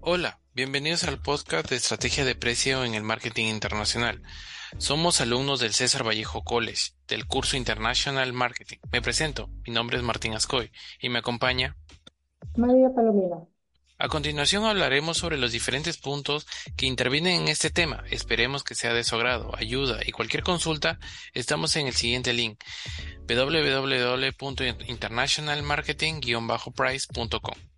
Hola, bienvenidos al podcast de Estrategia de Precio en el Marketing Internacional. Somos alumnos del César Vallejo College, del curso International Marketing. Me presento, mi nombre es Martín Ascoy y me acompaña María Palomino. A continuación hablaremos sobre los diferentes puntos que intervienen en este tema. Esperemos que sea de su agrado, ayuda y cualquier consulta, estamos en el siguiente link www.internationalmarketing-price.com.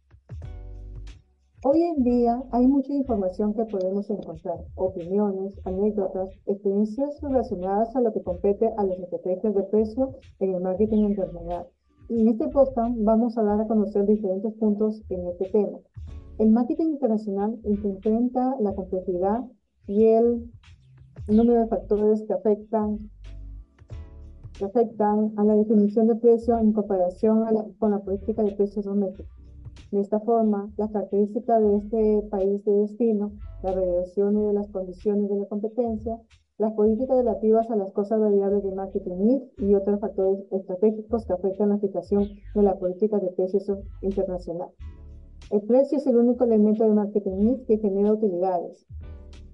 Hoy en día hay mucha información que podemos encontrar, opiniones, anécdotas, experiencias relacionadas a lo que compete a las estrategias de precio en el marketing internacional. Y en este podcast vamos a dar a conocer diferentes puntos en este tema. El marketing internacional enfrenta la complejidad y el número de factores que afectan, que afectan a la definición de precio en comparación con la política de precios domésticos. De esta forma, las características de este país de destino, las regulaciones de las condiciones de la competencia, las políticas relativas a las cosas variables de marketing y otros factores estratégicos que afectan la aplicación de la política de precios internacional. El precio es el único elemento de marketing que genera utilidades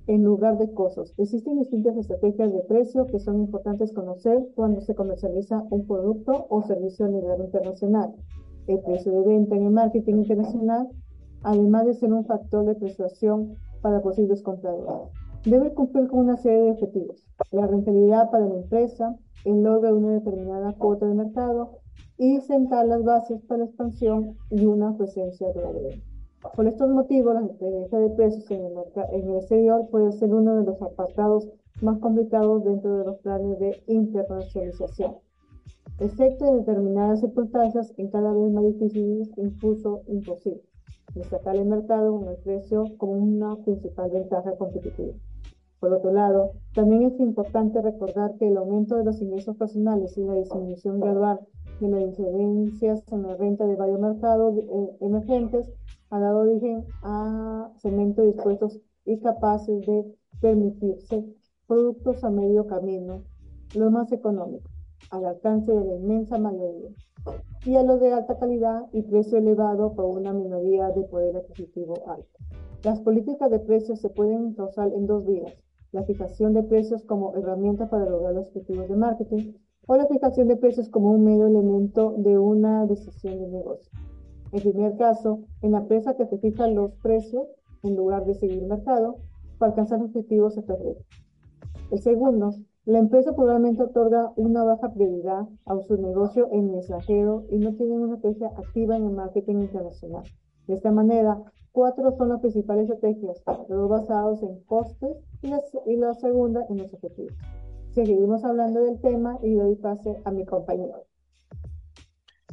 en lugar de costos. Existen distintas estrategias de precio que son importantes conocer cuando se comercializa un producto o servicio a nivel internacional el precio de venta en el marketing internacional, además de ser un factor de persuasión para posibles compradores. Debe cumplir con una serie de objetivos. La rentabilidad para la empresa, el logro de una determinada cuota de mercado y sentar las bases para la expansión y una presencia global. Por estos motivos, la estrategia de precios en el, en el exterior puede ser uno de los apartados más complicados dentro de los planes de internacionalización excepto en determinadas circunstancias en cada vez más difíciles, incluso imposible, destacar el mercado con el precio como una principal ventaja competitiva. Por otro lado, también es importante recordar que el aumento de los ingresos personales y la disminución gradual de las diferencias en la renta de varios mercados eh, emergentes ha dado origen a segmentos dispuestos y capaces de permitirse productos a medio camino, lo más económico al alcance de la inmensa mayoría, y a los de alta calidad y precio elevado por una minoría de poder adquisitivo alto. Las políticas de precios se pueden encauzar en dos vías, la fijación de precios como herramienta para lograr los objetivos de marketing o la fijación de precios como un medio elemento de una decisión de negocio. En primer caso, en la empresa que se fijan los precios en lugar de seguir el mercado para alcanzar objetivos estratégicos. El segundo, la empresa probablemente otorga una baja prioridad a su negocio en el extranjero y no tiene una estrategia activa en el marketing internacional. De esta manera, cuatro son las principales estrategias, dos basados en costes y la, y la segunda en los objetivos. Seguimos hablando del tema y doy pase a mi compañero.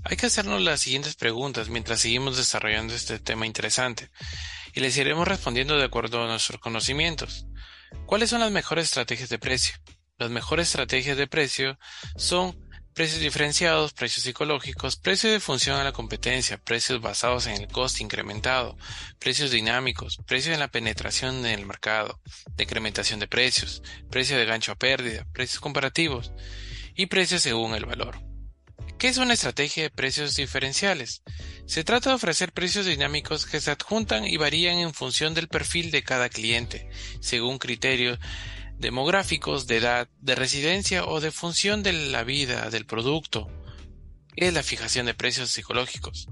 Hay que hacernos las siguientes preguntas mientras seguimos desarrollando este tema interesante y les iremos respondiendo de acuerdo a nuestros conocimientos. ¿Cuáles son las mejores estrategias de precio? Las mejores estrategias de precio son precios diferenciados, precios psicológicos, precios de función a la competencia, precios basados en el coste incrementado, precios dinámicos, precios en la penetración en el mercado, decrementación de precios, precio de gancho a pérdida, precios comparativos y precios según el valor. ¿Qué es una estrategia de precios diferenciales? Se trata de ofrecer precios dinámicos que se adjuntan y varían en función del perfil de cada cliente, según criterios demográficos, de edad, de residencia o de función de la vida del producto. es la fijación de precios psicológicos?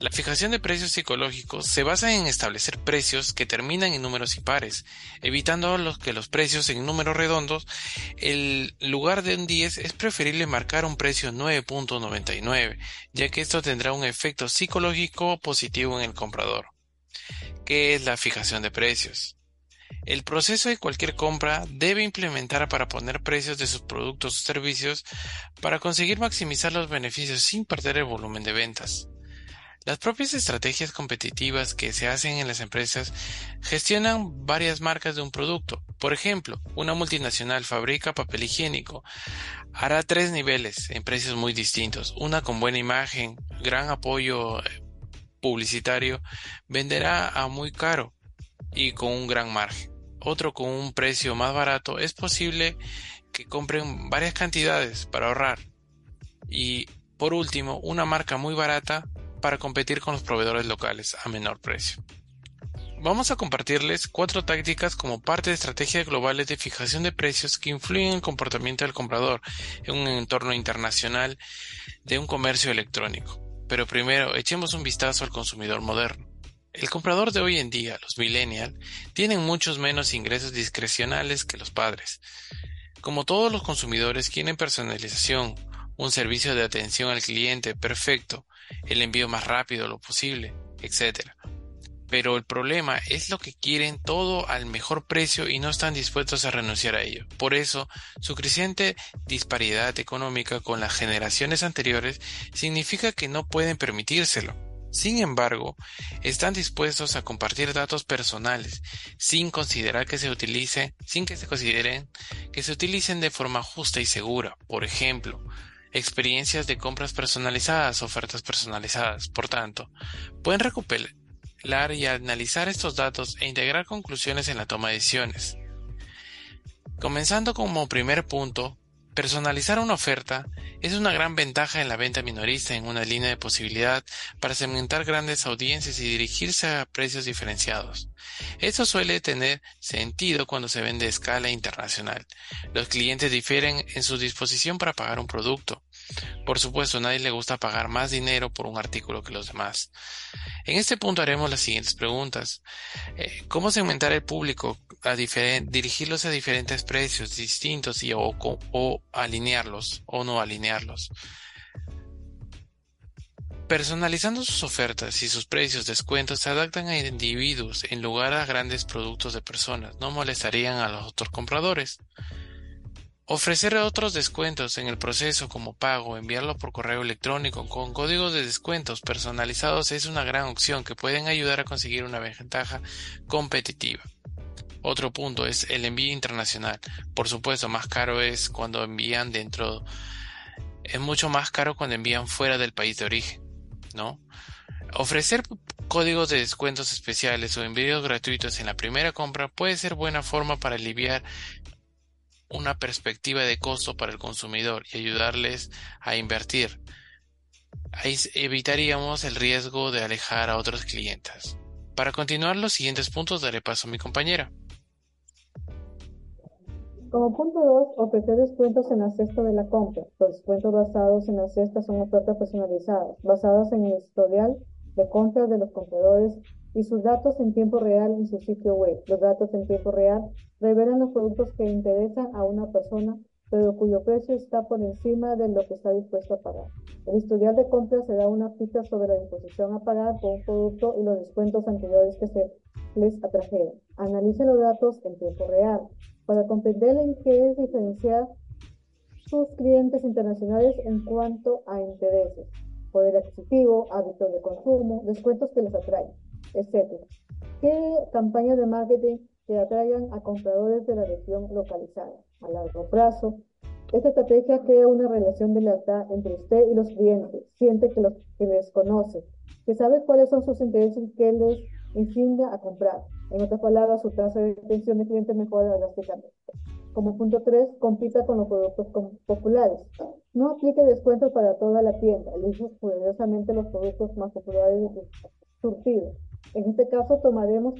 La fijación de precios psicológicos se basa en establecer precios que terminan en números impares, evitando los que los precios en números redondos, en lugar de un 10 es preferible marcar un precio 9.99, ya que esto tendrá un efecto psicológico positivo en el comprador. ¿Qué es la fijación de precios? El proceso de cualquier compra debe implementar para poner precios de sus productos o servicios para conseguir maximizar los beneficios sin perder el volumen de ventas. Las propias estrategias competitivas que se hacen en las empresas gestionan varias marcas de un producto. Por ejemplo, una multinacional fabrica papel higiénico. Hará tres niveles en precios muy distintos. Una con buena imagen, gran apoyo eh, publicitario, venderá a muy caro y con un gran margen otro con un precio más barato, es posible que compren varias cantidades para ahorrar. Y por último, una marca muy barata para competir con los proveedores locales a menor precio. Vamos a compartirles cuatro tácticas como parte de estrategias globales de fijación de precios que influyen en el comportamiento del comprador en un entorno internacional de un comercio electrónico. Pero primero, echemos un vistazo al consumidor moderno. El comprador de hoy en día, los millennials, tienen muchos menos ingresos discrecionales que los padres. Como todos los consumidores quieren personalización, un servicio de atención al cliente perfecto, el envío más rápido lo posible, etc pero el problema es lo que quieren todo al mejor precio y no están dispuestos a renunciar a ello. Por eso, su creciente disparidad económica con las generaciones anteriores significa que no pueden permitírselo. Sin embargo, están dispuestos a compartir datos personales sin considerar que se utilicen, sin que se consideren que se utilicen de forma justa y segura. Por ejemplo, experiencias de compras personalizadas, ofertas personalizadas. Por tanto, pueden recuperar y analizar estos datos e integrar conclusiones en la toma de decisiones. Comenzando como primer punto, personalizar una oferta es una gran ventaja en la venta minorista en una línea de posibilidad para segmentar grandes audiencias y dirigirse a precios diferenciados. Esto suele tener sentido cuando se vende a escala internacional. Los clientes difieren en su disposición para pagar un producto. Por supuesto, a nadie le gusta pagar más dinero por un artículo que los demás. En este punto haremos las siguientes preguntas. Eh, ¿Cómo segmentar el público? Dirigirlos a diferentes precios distintos y o, o alinearlos o no alinearlos. Personalizando sus ofertas y sus precios descuentos se adaptan a individuos en lugar a grandes productos de personas, no molestarían a los otros compradores. Ofrecer otros descuentos en el proceso como pago, enviarlo por correo electrónico con códigos de descuentos personalizados es una gran opción que pueden ayudar a conseguir una ventaja competitiva. Otro punto es el envío internacional. Por supuesto, más caro es cuando envían dentro. Es mucho más caro cuando envían fuera del país de origen, ¿no? Ofrecer códigos de descuentos especiales o envíos gratuitos en la primera compra puede ser buena forma para aliviar una perspectiva de costo para el consumidor y ayudarles a invertir. Ahí evitaríamos el riesgo de alejar a otros clientes. Para continuar los siguientes puntos daré paso a mi compañera. Como punto 2, ofrecer descuentos en la cesta de la compra. Los descuentos basados en la cesta son ofertas personalizadas, basadas en el historial de compra de los compradores y sus datos en tiempo real en su sitio web. Los datos en tiempo real revelan los productos que interesan a una persona, pero cuyo precio está por encima de lo que está dispuesto a pagar. El historial de compra se da una pista sobre la disposición a pagar por un producto y los descuentos anteriores que se les atrajeron. Analice los datos en tiempo real para comprender en qué es diferenciar sus clientes internacionales en cuanto a intereses, poder adquisitivo, hábitos de consumo, descuentos que les atraen etc. ¿Qué campañas de marketing que atraigan a compradores de la región localizada a largo plazo? Esta estrategia crea una relación de lealtad entre usted y los clientes. Siente que, los, que les conoce, que sabe cuáles son sus intereses y que les insinga a comprar. En otras palabras, su tasa de retención de clientes mejora drásticamente. Como punto 3, compita con los productos populares. No aplique descuentos para toda la tienda. Elige poderosamente los productos más populares de su surtido. En este caso tomaremos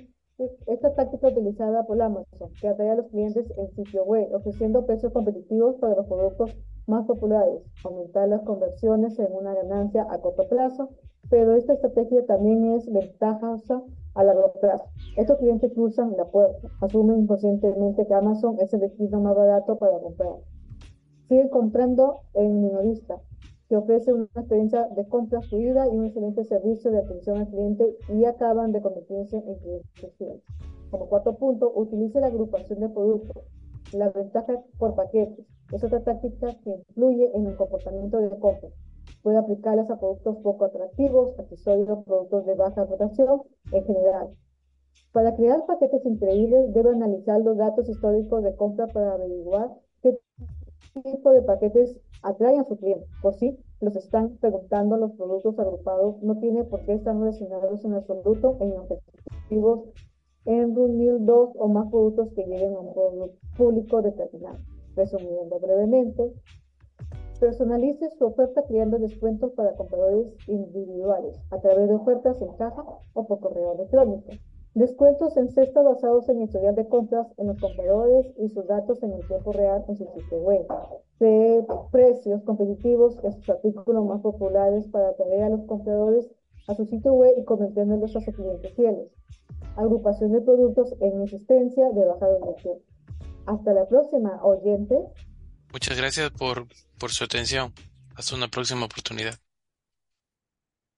esta táctica utilizada por Amazon, que atrae a los clientes en sitio web, ofreciendo precios competitivos para los productos más populares, aumentar las conversiones en una ganancia a corto plazo, pero esta estrategia también es ventajosa a largo plazo. Estos clientes cruzan la puerta, asumen inconscientemente que Amazon es el destino más barato para comprar. Siguen comprando en minorista, que ofrece una experiencia de compra fluida y un excelente servicio de atención al cliente y acaban de convertirse en clientes Como cuarto punto, utilice la agrupación de productos. La ventaja por paquetes es otra táctica que influye en el comportamiento de compra. Puede aplicarlas a productos poco atractivos, accesorios, productos de baja rotación en general. Para crear paquetes increíbles, debe analizar los datos históricos de compra para averiguar tipo de paquetes atraen a su cliente. Por si los están preguntando los productos agrupados, no tiene por qué estar relacionados en absoluto en objetivos en reunir dos o más productos que lleguen a un público determinado. Resumiendo brevemente, Personalice su oferta creando descuentos para compradores individuales a través de ofertas en caja o por correo electrónico. Descuentos en cesta basados en historial de compras en los compradores y sus datos en el tiempo real en su sitio web. De precios competitivos en sus artículos más populares para atraer a los compradores a su sitio web y convirtiéndolos a sus clientes fieles. Agrupación de productos en existencia de baja duración. Hasta la próxima, oyentes. Muchas gracias por, por su atención. Hasta una próxima oportunidad.